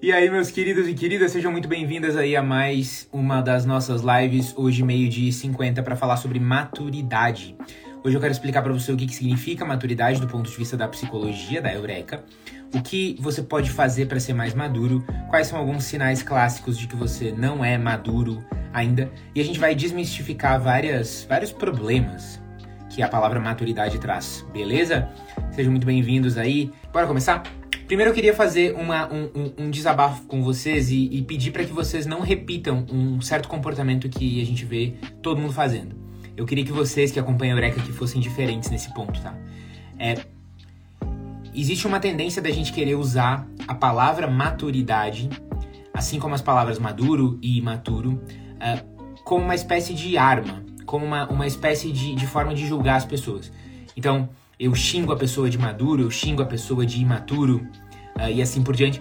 E aí, meus queridos e queridas, sejam muito bem-vindas aí a mais uma das nossas lives, hoje meio-dia e 50, para falar sobre maturidade. Hoje eu quero explicar para você o que, que significa maturidade do ponto de vista da psicologia, da Eureka, o que você pode fazer para ser mais maduro, quais são alguns sinais clássicos de que você não é maduro ainda, e a gente vai desmistificar várias, vários problemas que a palavra maturidade traz, beleza? Sejam muito bem-vindos aí. Bora começar? Primeiro eu queria fazer uma, um, um, um, desabafo com vocês e, e pedir para que vocês não repitam um certo comportamento que a gente vê todo mundo fazendo. Eu queria que vocês que acompanham a Eureka aqui fossem diferentes nesse ponto, tá? É, existe uma tendência da gente querer usar a palavra maturidade, assim como as palavras maduro e imaturo, uh, como uma espécie de arma, como uma, uma espécie de, de forma de julgar as pessoas. Então, eu xingo a pessoa de maduro, eu xingo a pessoa de imaturo uh, e assim por diante.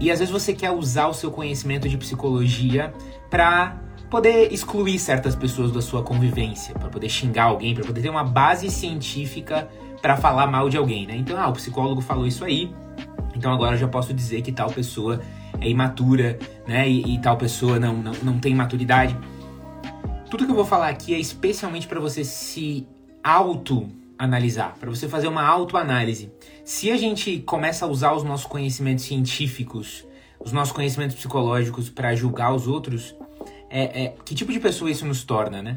E às vezes você quer usar o seu conhecimento de psicologia para poder excluir certas pessoas da sua convivência, para poder xingar alguém, para poder ter uma base científica para falar mal de alguém, né? Então, ah, o psicólogo falou isso aí, então agora eu já posso dizer que tal pessoa é imatura, né? E, e tal pessoa não, não, não tem maturidade. Tudo que eu vou falar aqui é especialmente para você se auto analisar, para você fazer uma autoanálise. Se a gente começa a usar os nossos conhecimentos científicos, os nossos conhecimentos psicológicos para julgar os outros, é, é, que tipo de pessoa isso nos torna, né?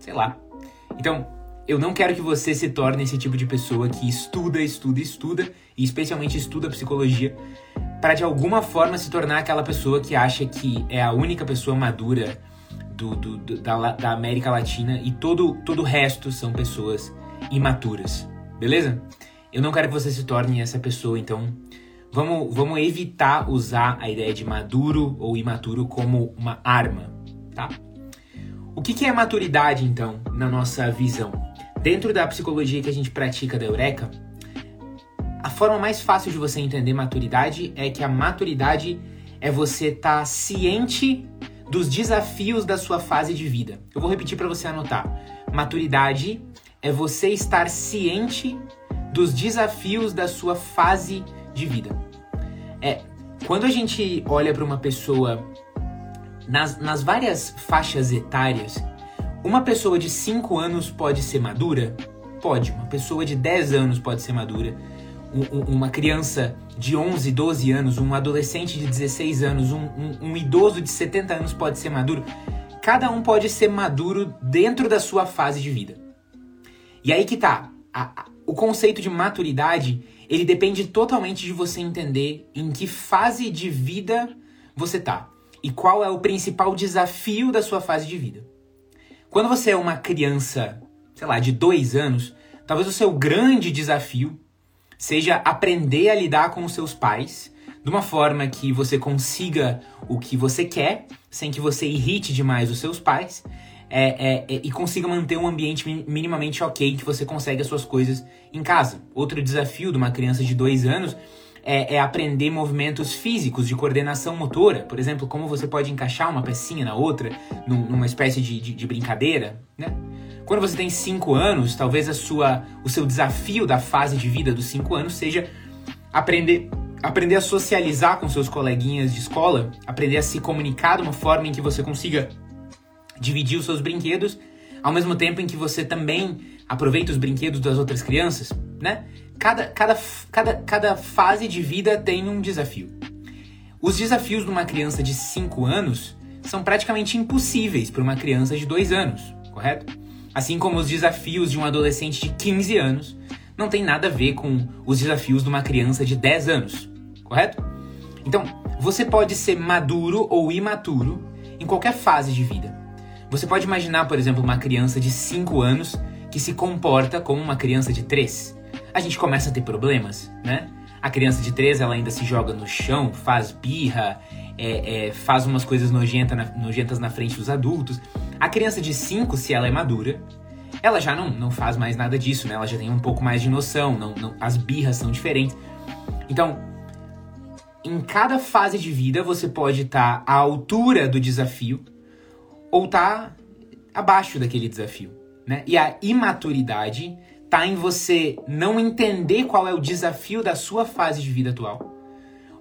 Sei lá. Então, eu não quero que você se torne esse tipo de pessoa que estuda, estuda, estuda, e especialmente estuda psicologia, para de alguma forma se tornar aquela pessoa que acha que é a única pessoa madura do, do, do da, da América Latina e todo, todo o resto são pessoas imaturas, beleza? Eu não quero que você se torne essa pessoa, então vamos, vamos evitar usar a ideia de maduro ou imaturo como uma arma, tá? O que, que é maturidade, então, na nossa visão? Dentro da psicologia que a gente pratica da Eureka, a forma mais fácil de você entender maturidade é que a maturidade é você estar tá ciente dos desafios da sua fase de vida. Eu vou repetir para você anotar. Maturidade é você estar ciente dos desafios da sua fase de vida. É, quando a gente olha para uma pessoa nas, nas várias faixas etárias, uma pessoa de 5 anos pode ser madura? Pode. Uma pessoa de 10 anos pode ser madura. Um, uma criança de 11, 12 anos, um adolescente de 16 anos, um, um, um idoso de 70 anos pode ser maduro. Cada um pode ser maduro dentro da sua fase de vida. E aí que tá. A, a, o conceito de maturidade, ele depende totalmente de você entender em que fase de vida você tá. E qual é o principal desafio da sua fase de vida. Quando você é uma criança, sei lá, de dois anos, talvez o seu grande desafio seja aprender a lidar com os seus pais de uma forma que você consiga o que você quer, sem que você irrite demais os seus pais, é, é, é, e consiga manter um ambiente minimamente ok, que você consegue as suas coisas em casa. Outro desafio de uma criança de dois anos é, é, aprender movimentos físicos de coordenação motora. Por exemplo, como você pode encaixar uma pecinha na outra num, numa espécie de, de, de, brincadeira, né? Quando você tem cinco anos, talvez a sua, o seu desafio da fase de vida dos cinco anos seja aprender aprender a socializar com seus coleguinhas de escola, aprender a se comunicar de uma forma em que você consiga dividir os seus brinquedos, ao mesmo tempo em que você também aproveita os brinquedos das outras crianças, né? Cada, cada, cada, cada fase de vida tem um desafio. Os desafios de uma criança de 5 anos são praticamente impossíveis para uma criança de 2 anos, correto? Assim como os desafios de um adolescente de 15 anos não tem nada a ver com os desafios de uma criança de 10 anos, correto? Então, você pode ser maduro ou imaturo em qualquer fase de vida. Você pode imaginar, por exemplo, uma criança de 5 anos que se comporta como uma criança de 3. A gente começa a ter problemas, né? A criança de 3 ela ainda se joga no chão, faz birra, é, é, faz umas coisas nojenta na, nojentas na frente dos adultos. A criança de 5, se ela é madura, ela já não, não faz mais nada disso, né? Ela já tem um pouco mais de noção, não, não, as birras são diferentes. Então, em cada fase de vida você pode estar à altura do desafio ou tá abaixo daquele desafio, né? E a imaturidade tá em você não entender qual é o desafio da sua fase de vida atual,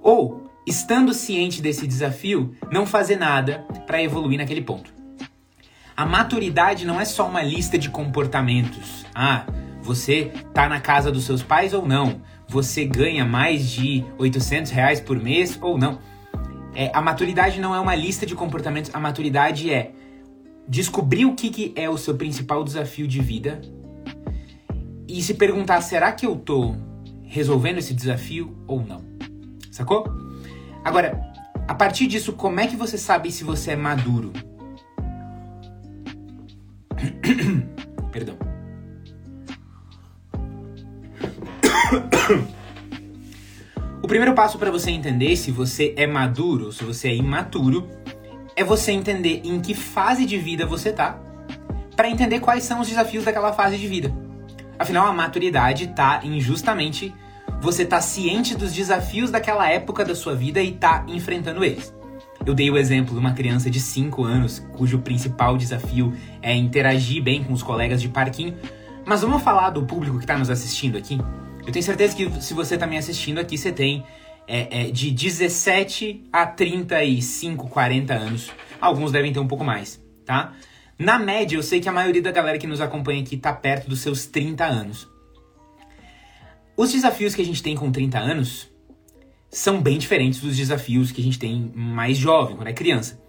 ou estando ciente desse desafio, não fazer nada para evoluir naquele ponto. A maturidade não é só uma lista de comportamentos. Ah, você tá na casa dos seus pais ou não? Você ganha mais de 800 reais por mês ou não? É, a maturidade não é uma lista de comportamentos. A maturidade é descobrir o que, que é o seu principal desafio de vida e se perguntar: será que eu tô resolvendo esse desafio ou não? Sacou? Agora, a partir disso, como é que você sabe se você é maduro? Perdão. o primeiro passo para você entender se você é maduro ou se você é imaturo é você entender em que fase de vida você tá, para entender quais são os desafios daquela fase de vida. Afinal, a maturidade tá em justamente você tá ciente dos desafios daquela época da sua vida e tá enfrentando eles. Eu dei o exemplo de uma criança de 5 anos, cujo principal desafio é interagir bem com os colegas de parquinho. Mas vamos falar do público que está nos assistindo aqui? Eu tenho certeza que se você está me assistindo aqui, você tem é, é, de 17 a 35, 40 anos. Alguns devem ter um pouco mais, tá? Na média, eu sei que a maioria da galera que nos acompanha aqui está perto dos seus 30 anos. Os desafios que a gente tem com 30 anos são bem diferentes dos desafios que a gente tem mais jovem, quando é criança.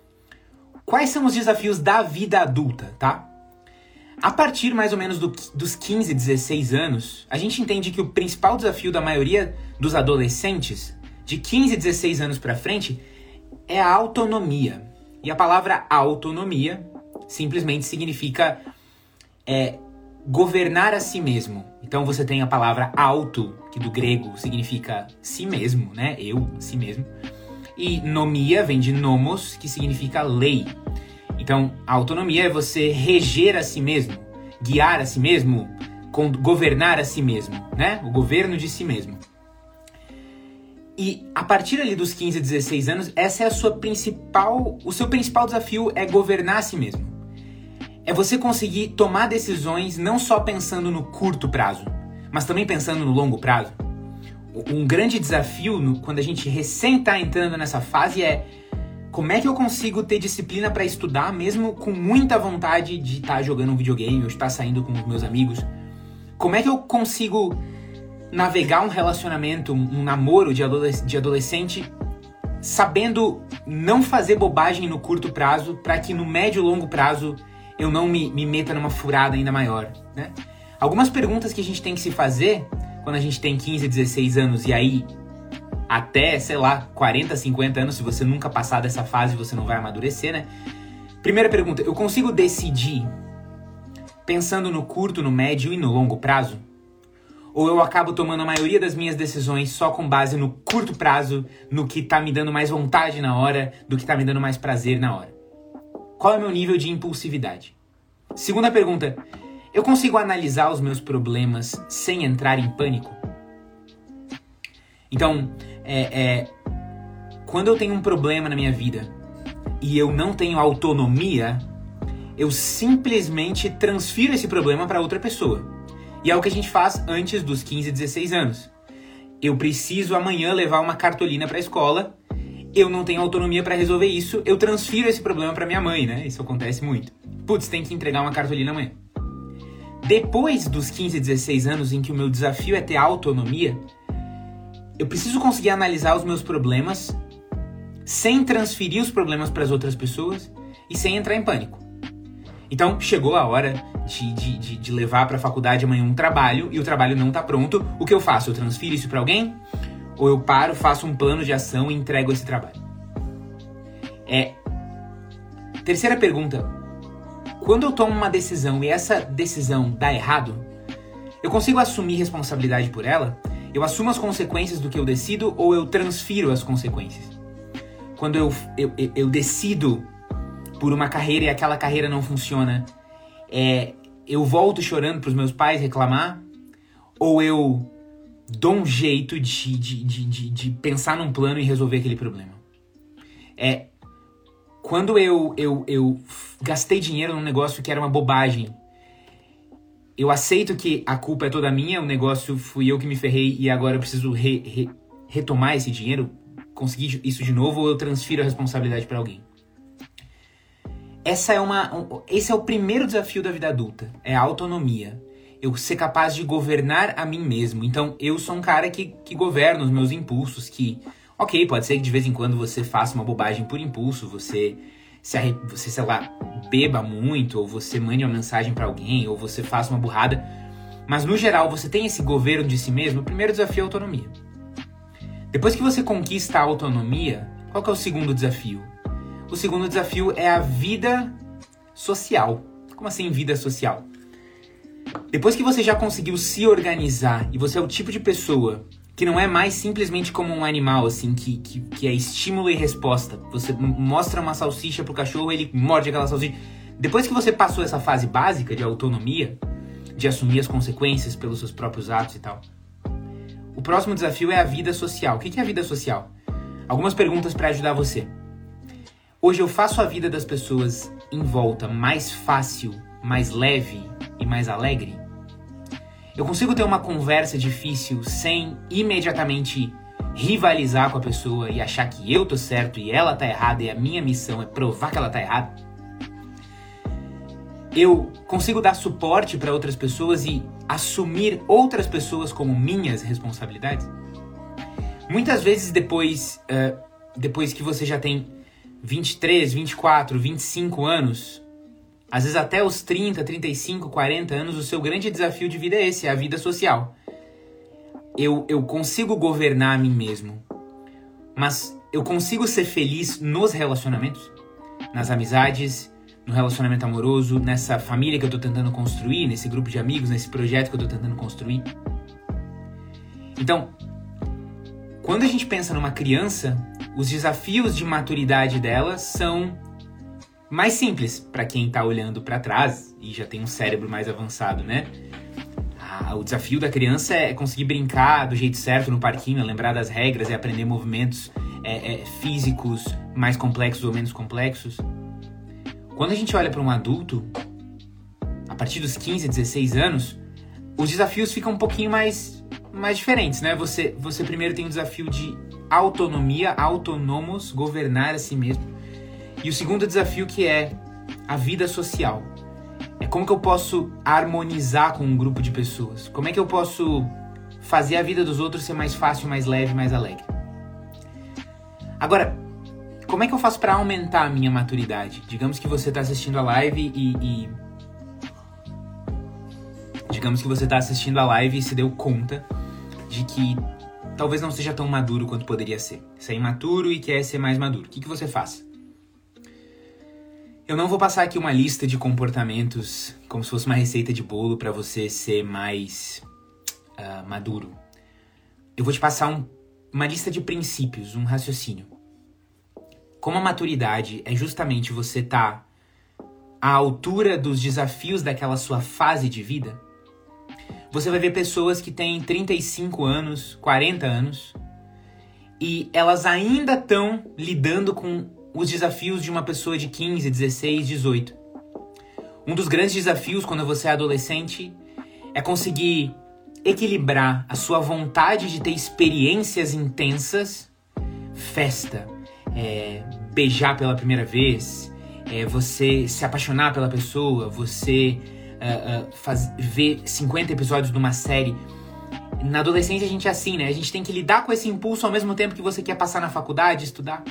Quais são os desafios da vida adulta, tá? A partir mais ou menos do, dos 15, 16 anos, a gente entende que o principal desafio da maioria dos adolescentes, de 15, 16 anos para frente, é a autonomia. E a palavra autonomia simplesmente significa é, governar a si mesmo. Então você tem a palavra auto, que do grego significa si mesmo, né? Eu, si mesmo. E nomia vem de nomos, que significa lei. Então, a autonomia é você reger a si mesmo, guiar a si mesmo, governar a si mesmo, né? O governo de si mesmo. E a partir ali dos 15, 16 anos, essa é a sua principal, o seu principal desafio é governar a si mesmo é você conseguir tomar decisões não só pensando no curto prazo, mas também pensando no longo prazo. Um grande desafio no, quando a gente recém está entrando nessa fase é como é que eu consigo ter disciplina para estudar mesmo com muita vontade de estar tá jogando um videogame ou estar saindo com meus amigos? Como é que eu consigo navegar um relacionamento, um namoro de, de adolescente sabendo não fazer bobagem no curto prazo para que no médio e longo prazo eu não me, me meta numa furada ainda maior, né? Algumas perguntas que a gente tem que se fazer quando a gente tem 15, 16 anos e aí até, sei lá, 40, 50 anos, se você nunca passar dessa fase, você não vai amadurecer, né? Primeira pergunta, eu consigo decidir pensando no curto, no médio e no longo prazo? Ou eu acabo tomando a maioria das minhas decisões só com base no curto prazo, no que tá me dando mais vontade na hora, do que tá me dando mais prazer na hora? Qual é o meu nível de impulsividade? Segunda pergunta: eu consigo analisar os meus problemas sem entrar em pânico? Então, é, é, quando eu tenho um problema na minha vida e eu não tenho autonomia, eu simplesmente transfiro esse problema para outra pessoa. E é o que a gente faz antes dos 15, 16 anos. Eu preciso amanhã levar uma cartolina para a escola eu não tenho autonomia para resolver isso, eu transfiro esse problema para minha mãe, né? Isso acontece muito. Putz, tem que entregar uma cartolina amanhã. Depois dos 15, 16 anos em que o meu desafio é ter autonomia, eu preciso conseguir analisar os meus problemas sem transferir os problemas para as outras pessoas e sem entrar em pânico. Então chegou a hora de, de, de, levar para a faculdade amanhã um trabalho e o trabalho não está pronto. O que eu faço? Eu transfiro isso para alguém? Ou eu paro, faço um plano de ação e entrego esse trabalho? É. Terceira pergunta. Quando eu tomo uma decisão e essa decisão dá errado, eu consigo assumir responsabilidade por ela? Eu assumo as consequências do que eu decido ou eu transfiro as consequências? Quando eu, eu, eu decido por uma carreira e aquela carreira não funciona, é, eu volto chorando para os meus pais reclamar? Ou eu dou um jeito de, de, de, de, pensar num plano e resolver aquele problema. É. Quando eu, eu, eu gastei dinheiro num negócio que era uma bobagem, eu aceito que a culpa é toda minha, o negócio fui eu que me ferrei e agora eu preciso re, re, retomar esse dinheiro. conseguir isso de novo ou eu transfiro a responsabilidade para alguém. Essa é uma, um, esse é o primeiro desafio da vida adulta, é a autonomia. Eu ser capaz de governar a mim mesmo. Então, eu sou um cara que, que governa os meus impulsos, que, ok, pode ser que de vez em quando você faça uma bobagem por impulso, você se você, sei lá, beba muito, ou você mande uma mensagem para alguém, ou você faça uma burrada. Mas no geral, você tem esse governo de si mesmo, o primeiro desafio é a autonomia. Depois que você conquista a autonomia, qual é o segundo desafio? O segundo desafio é a vida social. Como assim vida social? Depois que você já conseguiu se organizar e você é o tipo de pessoa que não é mais simplesmente como um animal, assim, que, que, que é estímulo e resposta. Você mostra uma salsicha pro cachorro, ele morde aquela salsicha. Depois que você passou essa fase básica de autonomia, de assumir as consequências pelos seus próprios atos e tal, o próximo desafio é a vida social. O que é a vida social? Algumas perguntas para ajudar você. Hoje eu faço a vida das pessoas em volta mais fácil, mais leve e mais alegre? Eu consigo ter uma conversa difícil sem imediatamente rivalizar com a pessoa e achar que eu tô certo e ela tá errada e a minha missão é provar que ela tá errada. Eu consigo dar suporte para outras pessoas e assumir outras pessoas como minhas responsabilidades. Muitas vezes depois, uh, depois que você já tem 23, 24, 25 anos, às vezes até os 30, 35, 40 anos, o seu grande desafio de vida é esse, é a vida social. Eu, eu consigo governar a mim mesmo, mas eu consigo ser feliz nos relacionamentos, nas amizades, no relacionamento amoroso, nessa família que eu tô tentando construir, nesse grupo de amigos, nesse projeto que eu tô tentando construir. Então, quando a gente pensa numa criança, os desafios de maturidade dela são mais simples para quem está olhando para trás e já tem um cérebro mais avançado, né? Ah, o desafio da criança é conseguir brincar do jeito certo no parquinho, lembrar das regras, é aprender movimentos é, é, físicos mais complexos ou menos complexos. Quando a gente olha para um adulto, a partir dos 15, 16 anos, os desafios ficam um pouquinho mais, mais diferentes, né? Você, você primeiro tem o desafio de autonomia, autonomos, governar a si mesmo. E o segundo desafio que é a vida social. É como que eu posso harmonizar com um grupo de pessoas? Como é que eu posso fazer a vida dos outros ser mais fácil, mais leve, mais alegre? Agora, como é que eu faço para aumentar a minha maturidade? Digamos que você está assistindo a live e, e, digamos que você está assistindo a live e se deu conta de que talvez não seja tão maduro quanto poderia ser. Você é imaturo e quer ser mais maduro. O que, que você faz? Eu não vou passar aqui uma lista de comportamentos como se fosse uma receita de bolo para você ser mais uh, maduro. Eu vou te passar um, uma lista de princípios, um raciocínio. Como a maturidade é justamente você estar tá à altura dos desafios daquela sua fase de vida, você vai ver pessoas que têm 35 anos, 40 anos, e elas ainda estão lidando com os desafios de uma pessoa de 15, 16, 18. Um dos grandes desafios quando você é adolescente é conseguir equilibrar a sua vontade de ter experiências intensas, festa, é, beijar pela primeira vez, é, você se apaixonar pela pessoa, você uh, uh, faz, ver 50 episódios de uma série. Na adolescência a gente é assim, né? A gente tem que lidar com esse impulso ao mesmo tempo que você quer passar na faculdade, estudar.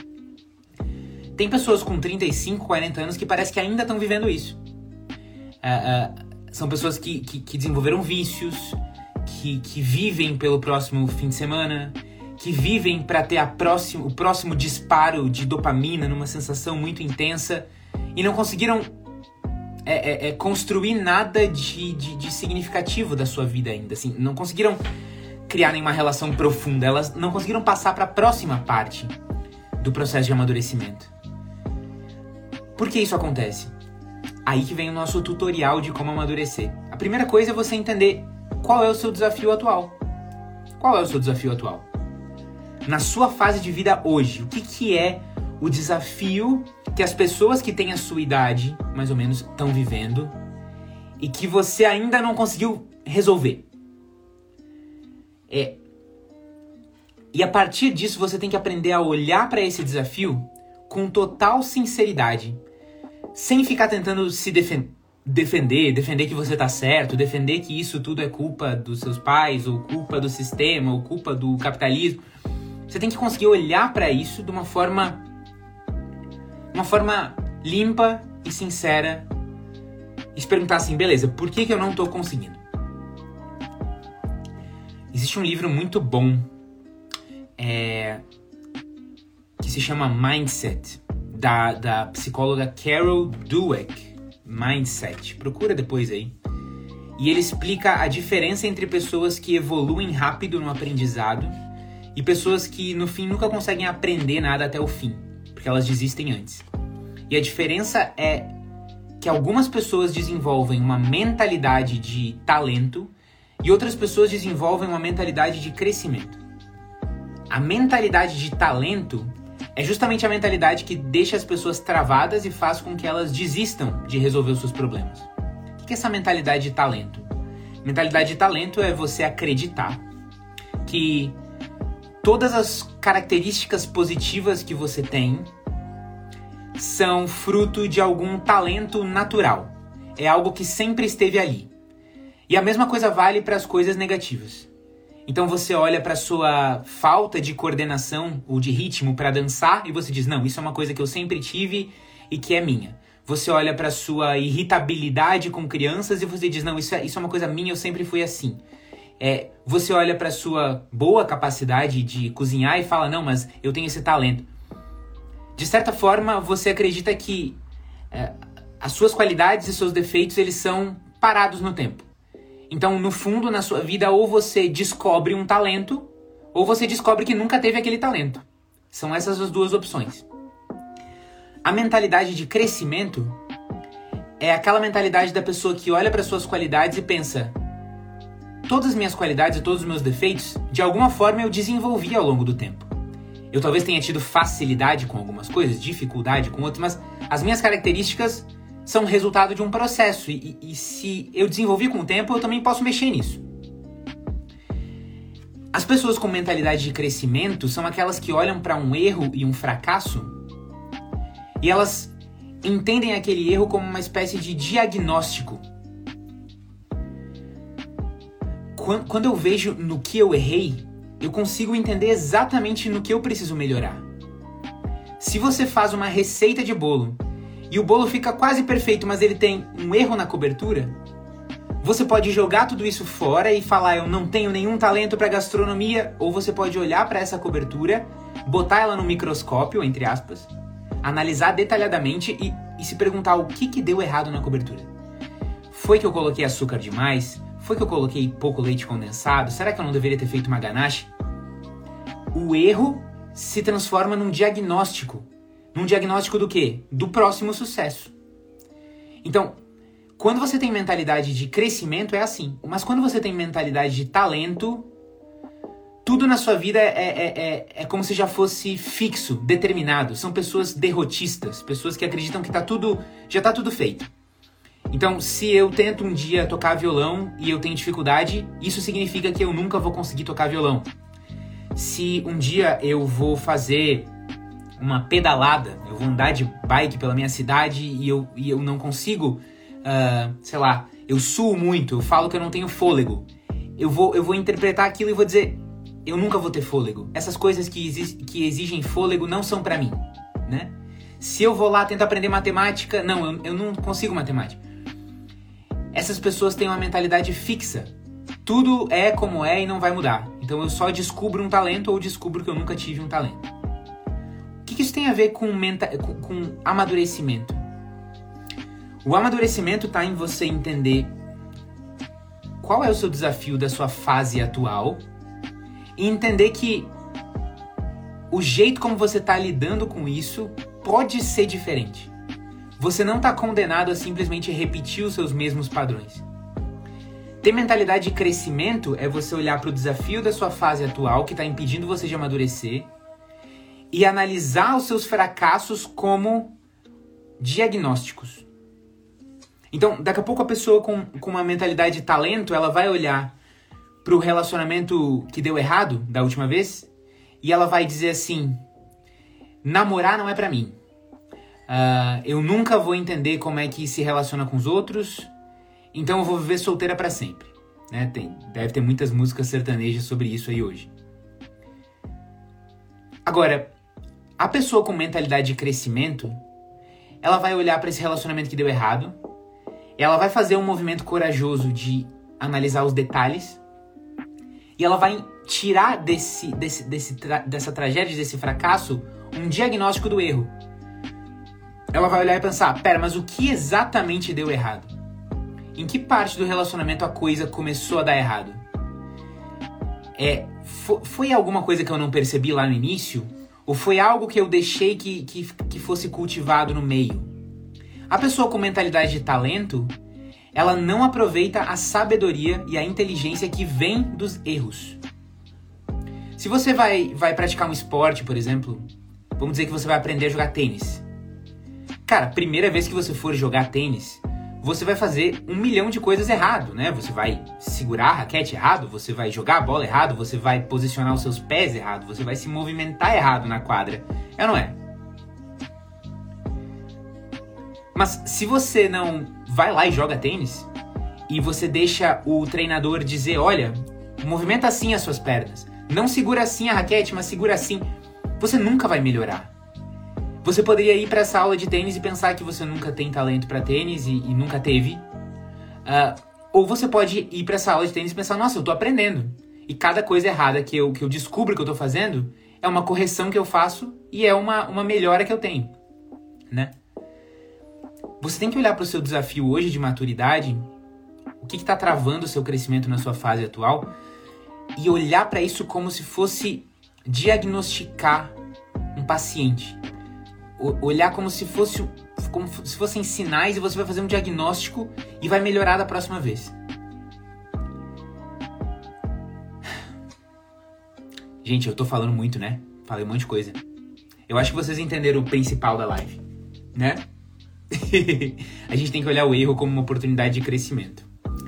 Tem pessoas com 35, 40 anos que parece que ainda estão vivendo isso. Uh, uh, são pessoas que, que, que, desenvolveram vícios, que, que vivem pelo próximo fim de semana, que vivem para ter a próximo, o próximo disparo de dopamina numa sensação muito intensa e não conseguiram é, é, é construir nada de, de, de, significativo da sua vida ainda. Assim, não conseguiram criar nenhuma relação profunda, elas não conseguiram passar para a próxima parte do processo de amadurecimento. Por que isso acontece? Aí que vem o nosso tutorial de como amadurecer. A primeira coisa é você entender qual é o seu desafio atual. Qual é o seu desafio atual? Na sua fase de vida hoje, o que, que é o desafio que as pessoas que têm a sua idade, mais ou menos, estão vivendo e que você ainda não conseguiu resolver? É. E a partir disso você tem que aprender a olhar para esse desafio com total sinceridade, sem ficar tentando se defen defender, defender que você tá certo, defender que isso tudo é culpa dos seus pais, ou culpa do sistema, ou culpa do capitalismo. Você tem que conseguir olhar para isso de uma forma uma forma limpa e sincera e se perguntar assim, beleza, por que, que eu não tô conseguindo? Existe um livro muito bom é, que se chama Mindset, da, da psicóloga Carol Dweck. Mindset. Procura depois aí. E ele explica a diferença entre pessoas que evoluem rápido no aprendizado e pessoas que no fim nunca conseguem aprender nada até o fim, porque elas desistem antes. E a diferença é que algumas pessoas desenvolvem uma mentalidade de talento e outras pessoas desenvolvem uma mentalidade de crescimento. A mentalidade de talento é justamente a mentalidade que deixa as pessoas travadas e faz com que elas desistam de resolver os seus problemas. O que é essa mentalidade de talento? Mentalidade de talento é você acreditar que todas as características positivas que você tem são fruto de algum talento natural. É algo que sempre esteve ali. E a mesma coisa vale para as coisas negativas. Então você olha para sua falta de coordenação ou de ritmo para dançar e você diz: "Não, isso é uma coisa que eu sempre tive e que é minha". Você olha para sua irritabilidade com crianças e você diz: "Não, isso é, isso é uma coisa minha, eu sempre fui assim". É, você olha para sua boa capacidade de cozinhar e fala: "Não, mas eu tenho esse talento". De certa forma, você acredita que é, as suas qualidades e seus defeitos eles são parados no tempo. Então, no fundo, na sua vida, ou você descobre um talento, ou você descobre que nunca teve aquele talento. São essas as duas opções. A mentalidade de crescimento é aquela mentalidade da pessoa que olha para suas qualidades e pensa: todas as minhas qualidades e todos os meus defeitos, de alguma forma eu desenvolvi ao longo do tempo. Eu talvez tenha tido facilidade com algumas coisas, dificuldade com outras, mas as minhas características são resultado de um processo. E, e, se eu desenvolvi com o tempo, eu também posso mexer nisso. As pessoas com mentalidade de crescimento são aquelas que olham para um erro e um fracasso e elas entendem aquele erro como uma espécie de diagnóstico. Quando eu vejo no que eu errei, eu consigo entender exatamente no que eu preciso melhorar. Se você faz uma receita de bolo e o bolo fica quase perfeito, mas ele tem um erro na cobertura, você pode jogar tudo isso fora e falar eu não tenho nenhum talento para gastronomia, ou você pode olhar para essa cobertura, botar ela no microscópio, entre aspas, analisar detalhadamente e, e se perguntar o que, que deu errado na cobertura. Foi que eu coloquei açúcar demais? Foi que eu coloquei pouco leite condensado? Será que eu não deveria ter feito uma ganache? O erro se transforma num diagnóstico num diagnóstico do quê? Do próximo sucesso. Então, quando você tem mentalidade de crescimento é assim, mas quando você tem mentalidade de talento, tudo na sua vida é, é, é, é como se já fosse fixo, determinado. São pessoas derrotistas, pessoas que acreditam que tá tudo, já está tudo feito. Então, se eu tento um dia tocar violão e eu tenho dificuldade, isso significa que eu nunca vou conseguir tocar violão. Se um dia eu vou fazer uma pedalada, eu vou andar de bike pela minha cidade e eu, e eu não consigo, uh, sei lá, eu suo muito, eu falo que eu não tenho fôlego. Eu vou, eu vou interpretar aquilo e vou dizer, eu nunca vou ter fôlego. Essas coisas que, exi que exigem fôlego não são para mim, né? Se eu vou lá tentar aprender matemática, não, eu, eu não consigo matemática. Essas pessoas têm uma mentalidade fixa. Tudo é como é e não vai mudar. Então eu só descubro um talento ou descubro que eu nunca tive um talento que, que isso tem a ver com, menta, com, com amadurecimento? O amadurecimento está em você entender qual é o seu desafio da sua fase atual e entender que o jeito como você está lidando com isso pode ser diferente. Você não está condenado a simplesmente repetir os seus mesmos padrões. Ter mentalidade de crescimento é você olhar para o desafio da sua fase atual que está impedindo você de amadurecer e analisar os seus fracassos como diagnósticos. Então, daqui a pouco a pessoa com, com uma mentalidade de talento, ela vai olhar para o relacionamento que deu errado da última vez e ela vai dizer assim: namorar não é para mim. Uh, eu nunca vou entender como é que se relaciona com os outros, então eu vou viver solteira para sempre. Né? Tem, deve ter muitas músicas sertanejas sobre isso aí hoje. Agora, a pessoa com mentalidade de crescimento, ela vai olhar para esse relacionamento que deu errado, ela vai fazer um movimento corajoso de analisar os detalhes e ela vai tirar desse, desse, desse dessa tragédia, desse fracasso, um diagnóstico do erro. Ela vai olhar e pensar: pera, mas o que exatamente deu errado? Em que parte do relacionamento a coisa começou a dar errado? É, foi alguma coisa que eu não percebi lá no início? Ou foi algo que eu deixei que, que, que fosse cultivado no meio? A pessoa com mentalidade de talento, ela não aproveita a sabedoria e a inteligência que vem dos erros. Se você vai, vai praticar um esporte, por exemplo, vamos dizer que você vai aprender a jogar tênis. Cara, primeira vez que você for jogar tênis, você vai fazer um milhão de coisas errado, né? Você vai segurar a raquete errado, você vai jogar a bola errado, você vai posicionar os seus pés errado, você vai se movimentar errado na quadra. É ou não é? Mas se você não vai lá e joga tênis e você deixa o treinador dizer, olha, movimenta assim as suas pernas, não segura assim a raquete, mas segura assim, você nunca vai melhorar. Você poderia ir para essa aula de tênis e pensar que você nunca tem talento para tênis e, e, nunca teve. Uh, ou você pode ir para essa aula de tênis e pensar, nossa, eu tô aprendendo. E cada coisa errada que eu, que eu descubro que eu tô fazendo é uma correção que eu faço e é uma, uma melhora que eu tenho, né? Você tem que olhar para o seu desafio hoje de maturidade, o que está travando o seu crescimento na sua fase atual, e olhar para isso como se fosse diagnosticar um paciente olhar como se fosse como se fossem sinais e você vai fazer um diagnóstico e vai melhorar da próxima vez. Gente, eu tô falando muito, né? Falei um monte de coisa. Eu acho que vocês entenderam o principal da live, né? a gente tem que olhar o erro como uma oportunidade de crescimento.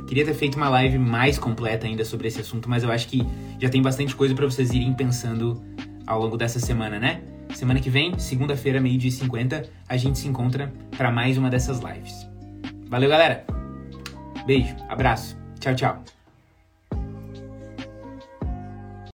Queria ter feito uma live mais completa ainda sobre esse assunto, mas eu acho que já tem bastante coisa para vocês irem pensando ao longo dessa semana, né? Semana que vem, segunda-feira, meio-dia e 50, a gente se encontra para mais uma dessas lives. Valeu, galera! Beijo, abraço, tchau, tchau.